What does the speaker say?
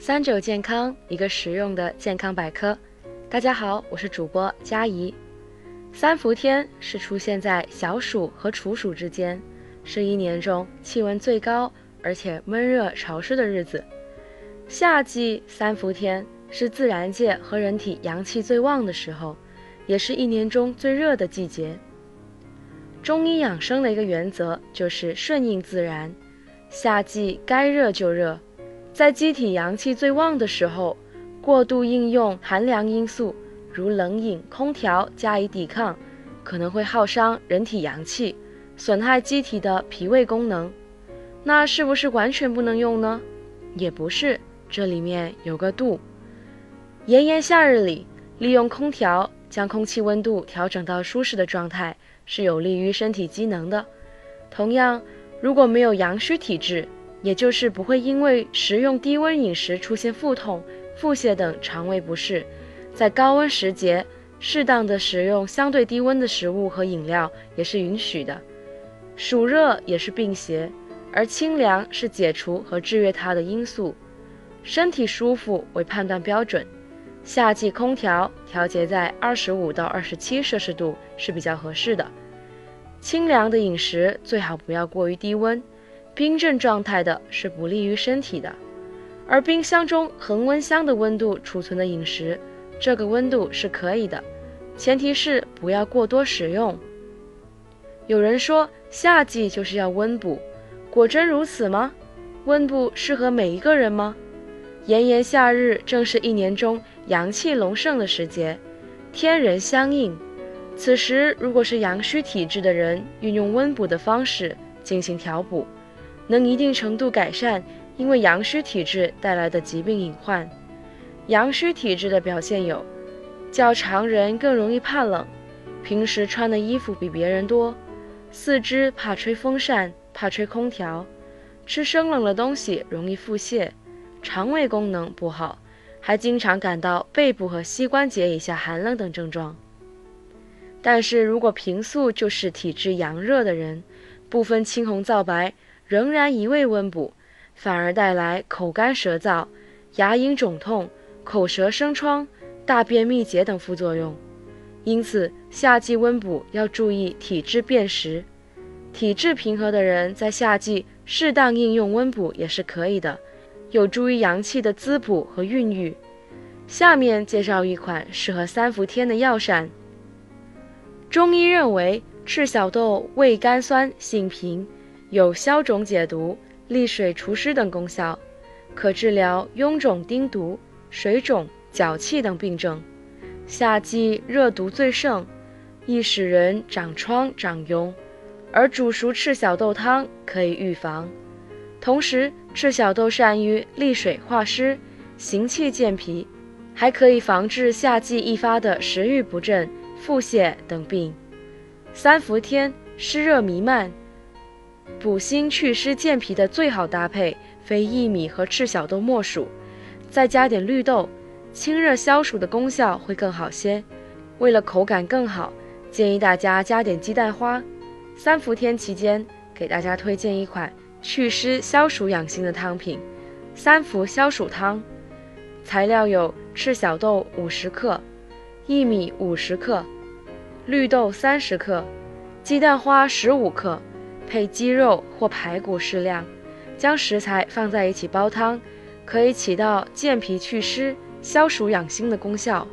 三九健康，一个实用的健康百科。大家好，我是主播佳怡。三伏天是出现在小暑和处暑之间，是一年中气温最高而且闷热潮湿的日子。夏季三伏天是自然界和人体阳气最旺的时候，也是一年中最热的季节。中医养生的一个原则就是顺应自然，夏季该热就热，在机体阳气最旺的时候，过度应用寒凉因素，如冷饮、空调加以抵抗，可能会耗伤人体阳气，损害机体的脾胃功能。那是不是完全不能用呢？也不是，这里面有个度。炎炎夏日里，利用空调将空气温度调整到舒适的状态。是有利于身体机能的。同样，如果没有阳虚体质，也就是不会因为食用低温饮食出现腹痛、腹泻等肠胃不适，在高温时节，适当的食用相对低温的食物和饮料也是允许的。暑热也是病邪，而清凉是解除和制约它的因素。身体舒服为判断标准。夏季空调调节在二十五到二十七摄氏度是比较合适的。清凉的饮食最好不要过于低温，冰镇状态的是不利于身体的。而冰箱中恒温箱的温度储存的饮食，这个温度是可以的，前提是不要过多食用。有人说夏季就是要温补，果真如此吗？温补适合每一个人吗？炎炎夏日正是一年中阳气隆盛的时节，天人相应。此时如果是阳虚体质的人，运用温补的方式进行调补，能一定程度改善因为阳虚体质带来的疾病隐患。阳虚体质的表现有：较常人更容易怕冷，平时穿的衣服比别人多，四肢怕吹风扇、怕吹空调，吃生冷的东西容易腹泻。肠胃功能不好，还经常感到背部和膝关节以下寒冷等症状。但是如果平素就是体质阳热的人，不分青红皂白，仍然一味温补，反而带来口干舌燥、牙龈肿痛、口舌生疮、大便秘结等副作用。因此，夏季温补要注意体质辨识。体质平和的人在夏季适当应用温补也是可以的。有助于阳气的滋补和孕育。下面介绍一款适合三伏天的药膳。中医认为赤小豆味甘酸，性平，有消肿解毒、利水除湿等功效，可治疗臃肿、丁毒、水肿、脚气等病症。夏季热毒最盛，易使人长疮、长痈，而煮熟赤小豆汤可以预防。同时，赤小豆善于利水化湿、行气健脾，还可以防治夏季易发的食欲不振、腹泻等病。三伏天湿热弥漫，补心祛湿健脾的最好搭配非薏米和赤小豆莫属。再加点绿豆，清热消暑的功效会更好些。为了口感更好，建议大家加点鸡蛋花。三伏天期间，给大家推荐一款。祛湿消暑养心的汤品，三伏消暑汤。材料有赤小豆五十克，薏米五十克，绿豆三十克，鸡蛋花十五克，配鸡肉或排骨适量。将食材放在一起煲汤，可以起到健脾祛湿、消暑养心的功效。